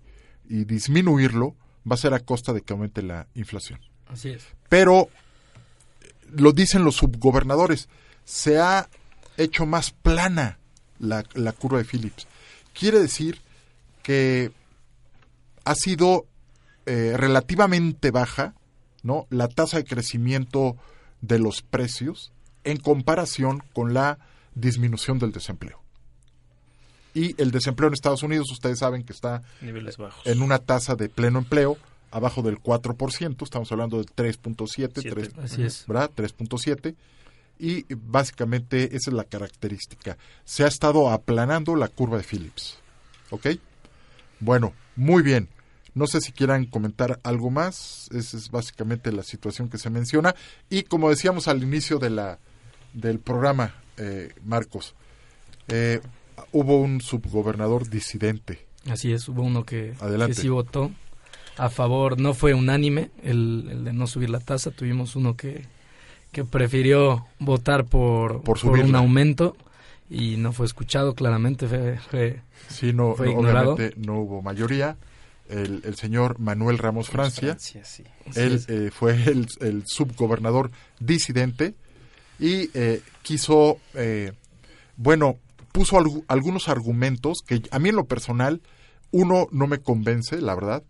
y disminuirlo, va a ser a costa de que aumente la inflación. Así es. Pero lo dicen los subgobernadores, se ha hecho más plana la, la curva de Phillips. Quiere decir que ha sido eh, relativamente baja ¿no? la tasa de crecimiento de los precios en comparación con la disminución del desempleo. Y el desempleo en Estados Unidos, ustedes saben que está Niveles bajos. en una tasa de pleno empleo abajo del 4%, estamos hablando del 3.7, Siete. 3, Así es. ¿verdad? 3.7 y básicamente esa es la característica. Se ha estado aplanando la curva de Phillips. ¿Ok? Bueno, muy bien. No sé si quieran comentar algo más. Esa es básicamente la situación que se menciona. Y como decíamos al inicio de la, del programa, eh, Marcos, eh, hubo un subgobernador disidente. Así es, hubo uno que, sí votó a favor, no fue unánime el, el de no subir la tasa, tuvimos uno que, que prefirió votar por, Por por un aumento y no fue escuchado claramente. Fue, fue- Sí, no, fue no, ignorado. obviamente no hubo mayoría. El, el señor Manuel Ramos Francia, Francia, sí. él eh, fue el, el subgobernador disidente y eh, quiso, eh, bueno, puso algu- algunos argumentos que a mí en lo personal, uno no me convence, la verdad,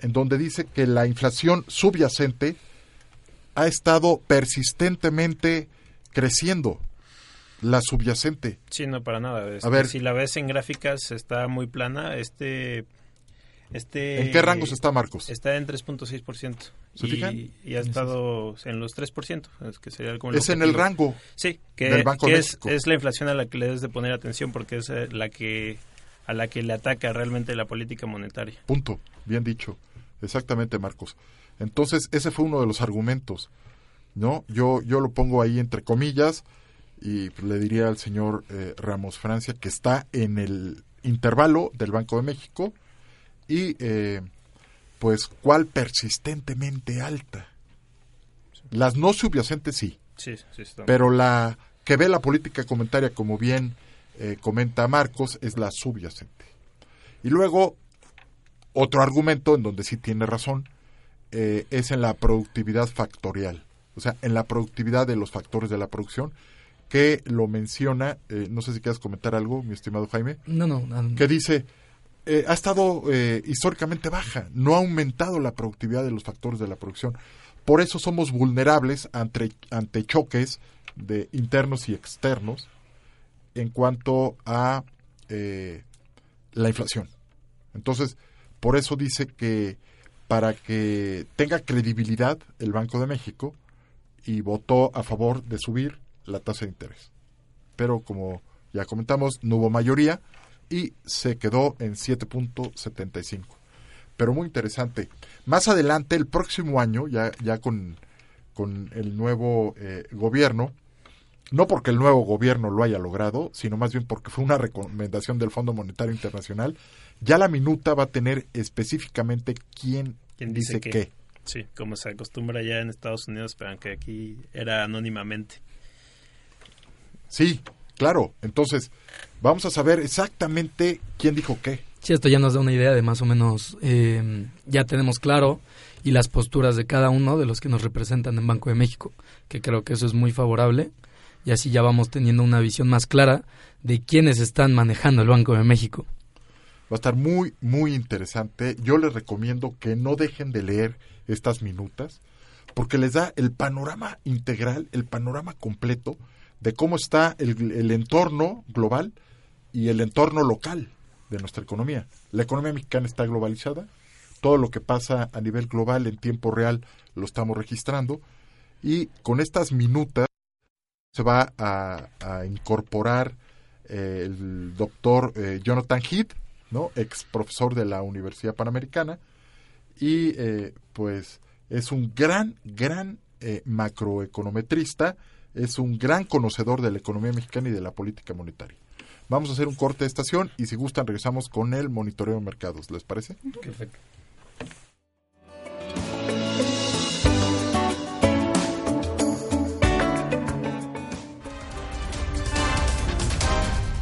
en donde dice que la inflación subyacente ha estado persistentemente creciendo, la subyacente. Sí, no, para nada. Este, A ver. Si la ves en gráficas, está muy plana. Este. Este, ¿En qué rangos está, Marcos? Está en 3.6%. ¿Se y, fijan? y ha estado en los 3%. Es, que sería como el Es en el rango Sí, que, del Banco que de es, es la inflación a la que le debes de poner atención porque es eh, la que a la que le ataca realmente la política monetaria. Punto. Bien dicho. Exactamente, Marcos. Entonces, ese fue uno de los argumentos. ¿No? Yo, yo lo pongo ahí entre comillas y le diría al señor eh, Ramos Francia que está en el intervalo del Banco de México y eh, pues cuál persistentemente alta. Las no subyacentes sí, Sí, sí, está. pero la que ve la política comentaria como bien eh, comenta Marcos es la subyacente. Y luego otro argumento en donde sí tiene razón eh, es en la productividad factorial, o sea, en la productividad de los factores de la producción que lo menciona, eh, no sé si quieres comentar algo, mi estimado Jaime, No, no, no. que dice, eh, ha estado eh, históricamente baja, no ha aumentado la productividad de los factores de la producción. Por eso somos vulnerables ante, ante choques de internos y externos en cuanto a eh, la inflación. Entonces, por eso dice que para que tenga credibilidad el Banco de México y votó a favor de subir la tasa de interés. Pero como ya comentamos, no hubo mayoría y se quedó en 7.75. Pero muy interesante. Más adelante, el próximo año, ya, ya con, con el nuevo eh, gobierno, no porque el nuevo gobierno lo haya logrado, sino más bien porque fue una recomendación del Fondo Monetario Internacional, ya la minuta va a tener específicamente quién, ¿Quién dice, dice qué? qué. Sí, como se acostumbra ya en Estados Unidos, pero aunque aquí era anónimamente. Sí, claro. Entonces, vamos a saber exactamente quién dijo qué. Sí, esto ya nos da una idea de más o menos, eh, ya tenemos claro y las posturas de cada uno de los que nos representan en Banco de México, que creo que eso es muy favorable y así ya vamos teniendo una visión más clara de quiénes están manejando el Banco de México. Va a estar muy, muy interesante. Yo les recomiendo que no dejen de leer estas minutas, porque les da el panorama integral, el panorama completo de cómo está el, entorno global y el entorno local de nuestra economía. La economía mexicana está globalizada, todo lo que pasa a nivel global en tiempo real lo estamos registrando y con estas minutas se va a, a incorporar eh, el doctor eh, Jonathan Heath, ¿no? ex profesor de la Universidad Panamericana, y eh, pues es un gran, gran eh, macroeconometrista, es un gran conocedor de la economía mexicana y de la política monetaria. Vamos a hacer un corte de estación y si gustan regresamos con el monitoreo de mercados, ¿les parece? Perfecto.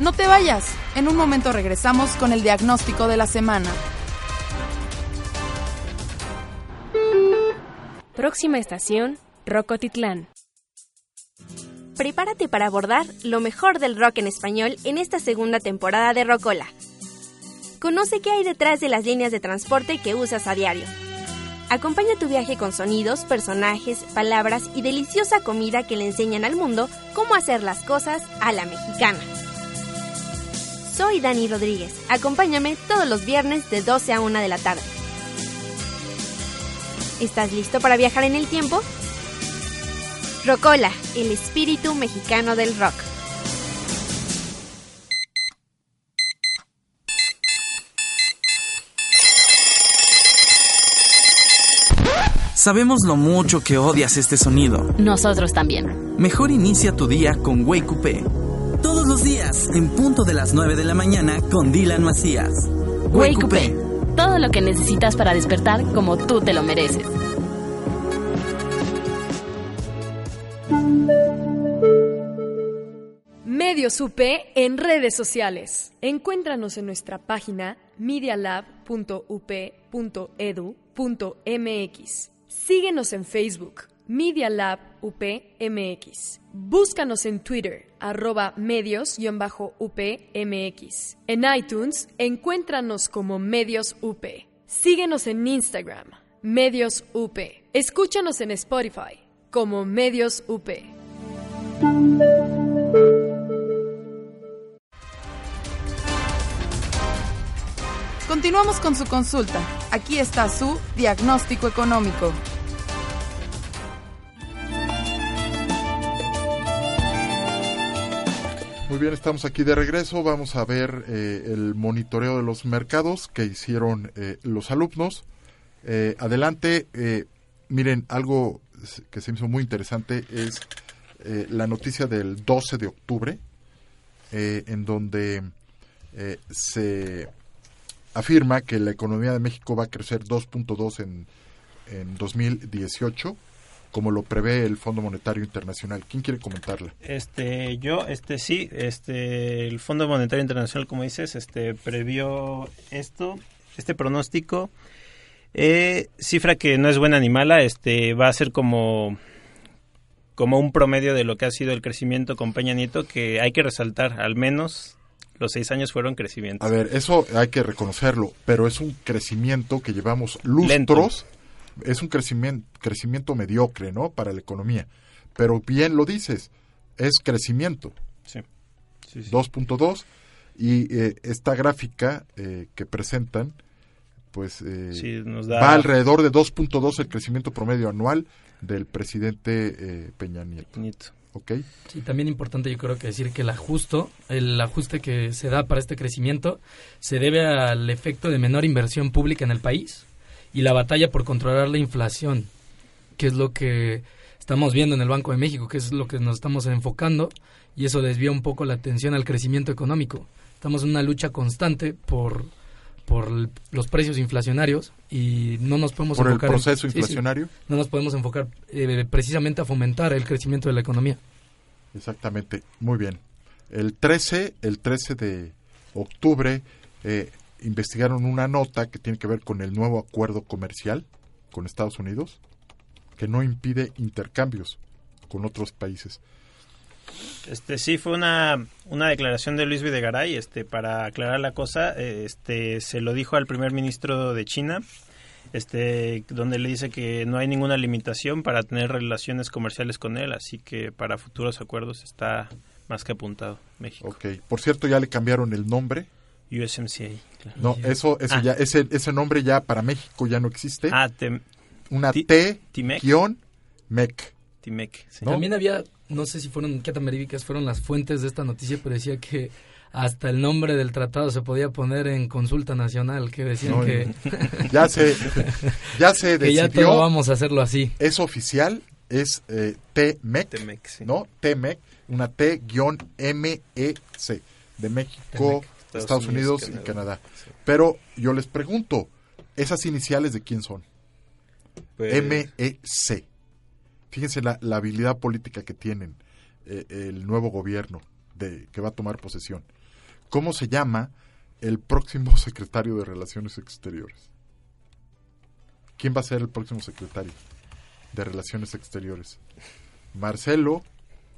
No te vayas. En un momento regresamos con el diagnóstico de la semana. Próxima estación, Rocotitlán. Prepárate para abordar lo mejor del rock en español en esta segunda temporada de Rocola. Conoce qué hay detrás de las líneas de transporte que usas a diario. Acompaña tu viaje con sonidos, personajes, palabras y deliciosa comida que le enseñan al mundo cómo hacer las cosas a la mexicana. Soy Dani Rodríguez. Acompáñame todos los viernes de 12 a 1 de la tarde. ¿Estás listo para viajar en el tiempo? Rocola, el espíritu mexicano del rock. Sabemos lo mucho que odias este sonido. Nosotros también. Mejor inicia tu día con Wake los días, en punto de las 9 de la mañana, con Dylan Macías. Wake Coupé. Todo lo que necesitas para despertar como tú te lo mereces. Medios UP en redes sociales. Encuéntranos en nuestra página medialab.up.edu.mx. Síguenos en Facebook, Media Lab UPMX. Búscanos en Twitter, arroba medios-upmx. En iTunes, encuéntranos como Medios UP. Síguenos en Instagram, Medios UP. Escúchanos en Spotify, como Medios UP. Continuamos con su consulta. Aquí está su diagnóstico económico. Muy bien, estamos aquí de regreso. Vamos a ver eh, el monitoreo de los mercados que hicieron eh, los alumnos. Eh, adelante, eh, miren, algo que se me hizo muy interesante es la noticia del 12 de octubre, en donde se afirma que la economía de México va a crecer 2.2 en, en 2018, como lo prevé el Fondo Monetario Internacional. ¿Quién quiere comentarla? Este, yo, este sí, este, el Fondo Monetario Internacional, como dices, este, previó esto, este pronóstico, eh, cifra que no es buena ni mala, este, va a ser como, como un promedio de lo que ha sido el crecimiento con Peña Nieto, que hay que resaltar, al menos los seis años fueron crecimientos. A ver, eso hay que reconocerlo, pero es un crecimiento que llevamos lustros, Lento. Es un crecimiento, crecimiento mediocre, ¿no? Para la economía. Pero bien lo dices, es crecimiento. Sí. Sí, sí. 2.2 y eh, esta gráfica eh, que presentan pues eh, Sí, nos da- va alrededor de 2.2 el crecimiento promedio anual del presidente eh, Peña Nieto. ¿Ok? Sí, también importante yo creo que decir que el ajuste, el ajuste que se da para este crecimiento se debe al efecto de menor inversión pública en el país y la batalla por controlar la inflación, que es lo que estamos viendo en el Banco de México, que es lo que nos estamos enfocando y eso desvía un poco la atención al crecimiento económico. Estamos en una lucha constante por por el- los precios inflacionarios y no nos podemos ¿Por el enfocar en- proceso sí, sí. inflacionario? no nos podemos enfocar eh, precisamente a fomentar el crecimiento de la economía. Exactamente, muy bien. El 13, el 13 de octubre eh, investigaron una nota que tiene que ver con el nuevo acuerdo comercial con Estados Unidos, que no impide intercambios con otros países. Este sí fue una, una declaración de Luis Videgaray, este para aclarar la cosa, este se lo dijo al primer ministro de China, este donde le dice que no hay ninguna limitación para tener relaciones comerciales con él, así que para futuros acuerdos está más que apuntado México. Ok, por cierto, ya le cambiaron el nombre. USMCA. claro. No, eso, eso Ah. ya, ese, ese nombre ya para México ya no existe. Ah, tem- una Ti- T Timec. guion MEC. Timec. sí. También había, no sé si fueron, qué tan verídicas fueron las fuentes de esta noticia, pero decía que hasta el nombre del tratado se podía poner en consulta nacional, que decían No, que... ya se, ya se que ya decidió. todo vamos a hacerlo así. Es oficial, es eh, TMEC, Temec, sí. ¿no? TMEC, una T-M-E-C, de México, Estados, Unidos, y Canadá. Pero yo les pregunto, ¿esas iniciales de quién son? Pues- MEC. Fíjense la, la habilidad política que tienen eh, el nuevo gobierno de, que va a tomar posesión. ¿Cómo se llama el próximo secretario de Relaciones Exteriores? ¿Quién va a ser el próximo secretario de Relaciones Exteriores? Marcelo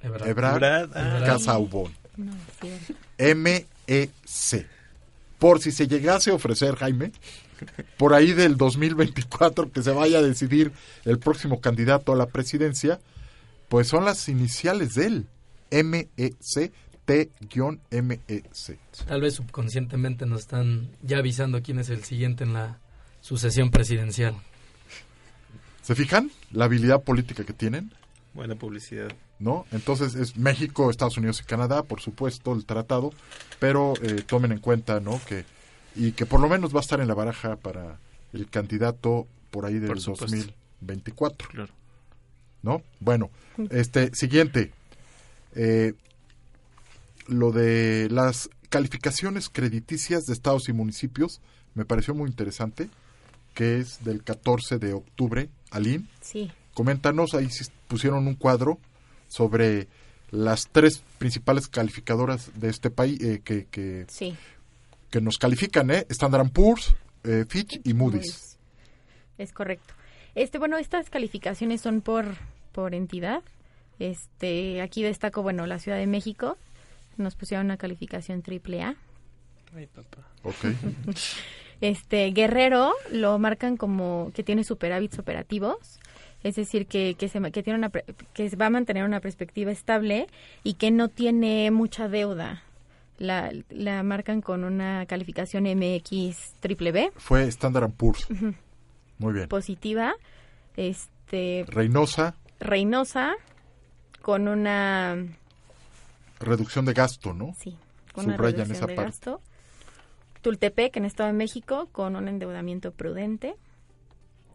Ebrard. Ebrard, Ebrard, ah. Casaubon. No, es cierto. MEC. Por si se llegase a ofrecer, Jaime, por ahí del 2024 que se vaya a decidir el próximo candidato a la presidencia, pues son las iniciales de él. MEC, T-MEC. Tal vez subconscientemente nos están ya avisando quién es el siguiente en la sucesión presidencial. ¿Se fijan la habilidad política que tienen? Buena publicidad. ¿No? Entonces es México, Estados Unidos y Canadá, por supuesto, el tratado, pero eh, tomen en cuenta, ¿no? Que y que por lo menos va a estar en la baraja para el candidato por ahí del Por supuesto. 2024, Claro. ¿no? Bueno, este siguiente, eh, lo de las calificaciones crediticias de estados y municipios me pareció muy interesante, que es del 14 de octubre, Aline. Sí. Coméntanos, ahí sí pusieron un cuadro sobre las tres principales calificadoras de este país eh, que, que, Sí. que nos califican, ¿eh? Standard Poor's, eh, Fitch y Moody's. Es correcto. Este, bueno, estas calificaciones son por, por entidad. Este, aquí destaco, bueno, la Ciudad de México. Nos pusieron una calificación triple A. Ay, papá. Ok. Este, Guerrero lo marcan como que tiene superávits operativos. Es decir, que, que, se, que, tiene una, que va a mantener una perspectiva estable y que no tiene mucha deuda. La, la marcan con una calificación MX triple B. Fue Standard Poor's. Muy bien. Positiva. Este, Reynosa, Reynosa con una reducción de gasto, ¿no? Sí, con una Subrayan reducción esa de parte. gasto. Tultepec en Estado de México con un endeudamiento prudente.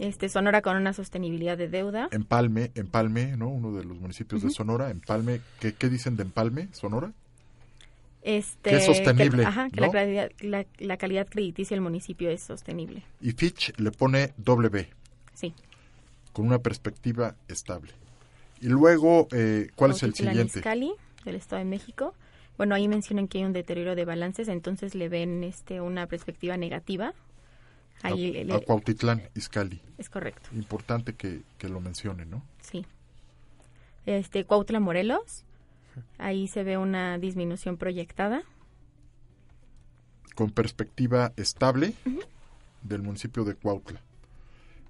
Este Sonora con una sostenibilidad de deuda. Empalme, Empalme, ¿no? Uno de los municipios de. Sonora. Empalme, ¿qué, qué dicen de Empalme, Sonora? Este, Que es sostenible, ajá, que ¿no? la, calidad, la, la calidad crediticia del municipio es sostenible. Y Fitch le pone doble B, Sí. con una perspectiva estable. Y luego, eh, ¿cuál es el siguiente? Izcalli, del Estado de México. Bueno, ahí mencionan que hay un deterioro de balances, entonces le ven este una perspectiva negativa. Ahí A- le- a Cuautitlán, Izcalli. Es correcto. Importante que, que lo mencione, ¿no? Sí. Este, Cuautla Morelos. Ahí se ve una disminución proyectada. Con perspectiva estable del municipio de Cuautla.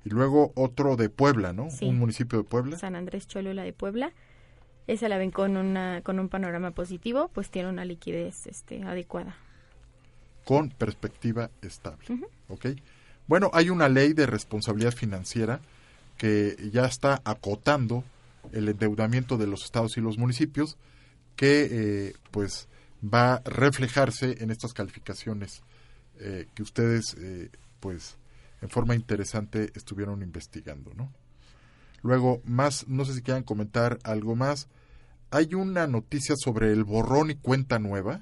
Y luego otro de Puebla, ¿no? Sí. Un municipio de Puebla. San Andrés Cholula de Puebla. Esa la ven con una con un panorama positivo, pues tiene una liquidez este adecuada. con perspectiva estable. ¿ok? Bueno, hay una ley de responsabilidad financiera que ya está acotando el endeudamiento de los estados y los municipios que eh, pues va a reflejarse en estas calificaciones eh, que ustedes eh, pues en forma interesante estuvieron investigando, ¿no? Luego, más, no sé si quieran comentar algo más. Hay una noticia sobre el borrón y cuenta nueva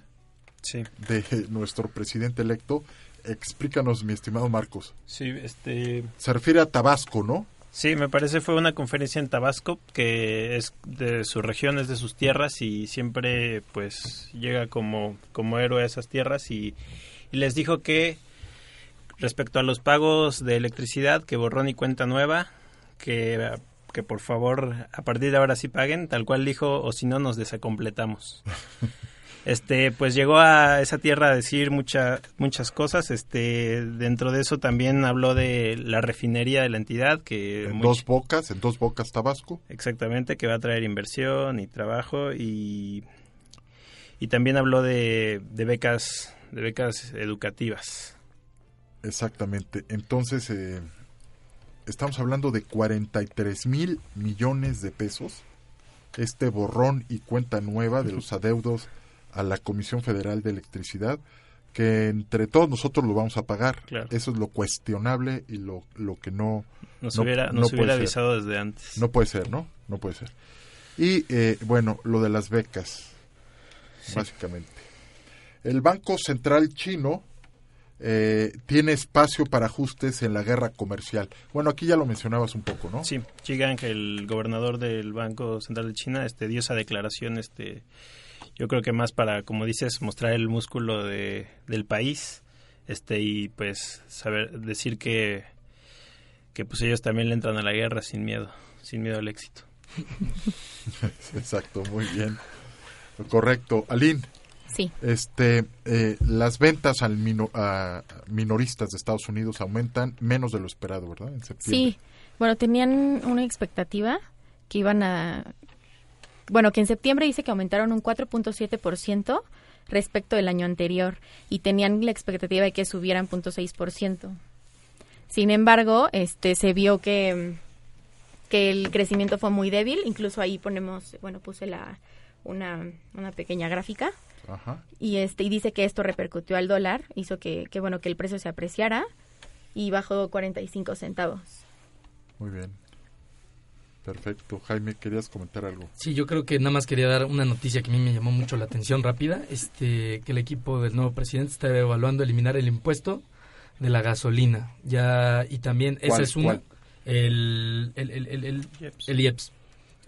Sí. de nuestro presidente electo. Explícanos, mi estimado Marcos. Sí, este... Se refiere a Tabasco, ¿no? Sí, me parece fue una conferencia en Tabasco que es de su región, es de sus tierras y siempre pues llega como, como héroe a esas tierras y, y les dijo que respecto a los pagos de electricidad que borrón y cuenta nueva, que, que por favor a partir de ahora sí paguen, tal cual dijo, o si no nos desacompletamos. Este, pues llegó a esa tierra a decir mucha, muchas cosas. Este, dentro de eso también habló de la refinería de la entidad, que En muy- dos bocas, en dos bocas Tabasco. Exactamente, que va a traer inversión y trabajo y, y también habló de, de becas de becas educativas. Exactamente. Entonces, eh, estamos hablando de 43 mil millones de pesos. Este borrón y cuenta nueva de los adeudos a la Comisión Federal de Electricidad, que entre todos nosotros lo vamos a pagar. Claro. Eso es lo cuestionable y lo, lo que no... Nos no- hubiera, no nos puede hubiera ser. avisado desde antes. No puede ser, ¿no? No puede ser. Y eh, bueno, lo de las becas, básicamente. El Banco Central chino eh, tiene espacio para ajustes en la guerra comercial. Bueno, aquí ya lo mencionabas un poco, ¿no? Sí, Gang, el gobernador del Banco Central de China, este dio esa declaración, este, yo creo que más para, como dices, mostrar el músculo de, del país, este y pues saber decir que que pues ellos también le entran a la guerra sin miedo, sin miedo al éxito. Exacto, muy bien. Correcto. Aline. Sí. Este, eh, las ventas al mino- a minoristas de Estados Unidos aumentan menos de lo esperado, ¿verdad? En septiembre. Sí, bueno, tenían una expectativa que iban a... Bueno, que en septiembre dice que aumentaron un 4.7% respecto del año anterior y tenían la expectativa de que subieran 0.6%. Sin embargo, este se vio que, que el crecimiento fue muy débil, incluso ahí ponemos, bueno, puse la una, una pequeña gráfica Ajá. y este y dice que esto repercutió al dólar, hizo que, que bueno que el precio se apreciara y bajó 45 centavos. Muy bien. Perfecto. Jaime, ¿querías comentar algo? Sí, yo creo que nada más quería dar una noticia que a mí me llamó mucho la atención rápida, este que el equipo del nuevo presidente está evaluando eliminar el impuesto de la gasolina. Ya y también esa es una ¿Cuál? el el el el, el- el IEPS.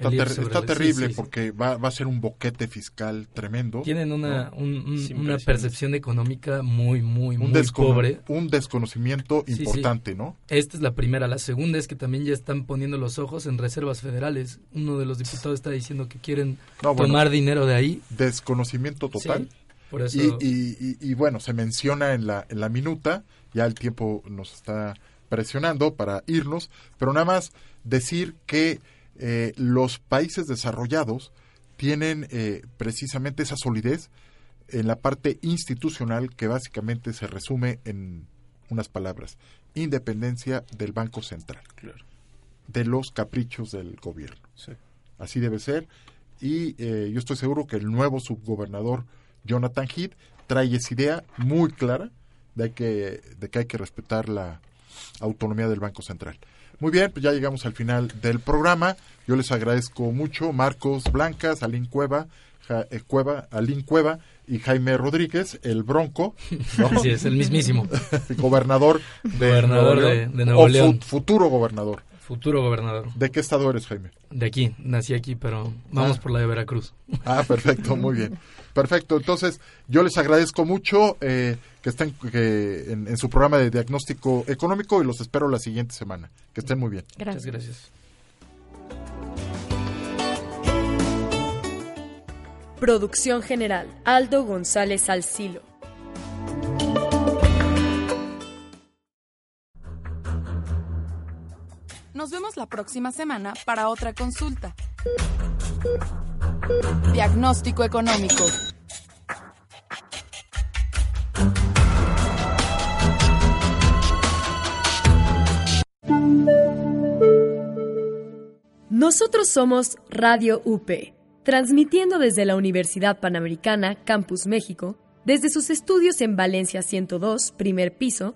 Está, ter- el- terrible sí, sí, sí. porque va, va a ser un boquete fiscal tremendo. Tienen una, ¿no? un- un- Sin una percepción económica muy, muy, un, muy pobre. un desconocimiento Sí, sí. importante, ¿no? Esta es la primera. La segunda es que también ya están poniendo los ojos en reservas federales. Uno de los diputados está diciendo que quieren No, bueno, tomar dinero de ahí. Desconocimiento total. Sí, por eso- y, y- y- y bueno, se menciona en la, en la minuta, ya el tiempo nos está presionando para irnos, pero nada más decir que eh, los países desarrollados tienen eh, precisamente esa solidez en la parte institucional que básicamente se resume en unas palabras, independencia del Banco Central, de los caprichos del gobierno. Así debe ser. Y eh, yo estoy seguro que el nuevo subgobernador Jonathan Heath trae esa idea muy clara de que, de que hay que respetar la autonomía del Banco Central. Muy bien, pues ya llegamos al final del programa. Yo les agradezco mucho, Marcos Blancas, Alín Cueva, Ja- eh, Cueva, Alín Cueva y Jaime Rodríguez, el Bronco. ¿no? Así es, el mismísimo. gobernador de Gobernador Nuevo León. de Nuevo O futuro gobernador. Futuro gobernador. ¿De qué estado eres, Jaime? De aquí, nací aquí, pero vamos Ah. por la de Veracruz. Ah, perfecto, muy bien. Perfecto, entonces yo les agradezco mucho eh, que estén que en, en su programa de diagnóstico económico y los espero la siguiente semana. Que estén muy bien. Muchas gracias. Producción general, Aldo González Alcilo. Nos vemos la próxima semana para otra consulta. Diagnóstico económico. Nosotros somos Radio UP, transmitiendo desde la Universidad Panamericana, Campus México, desde sus estudios en Valencia 102, primer piso,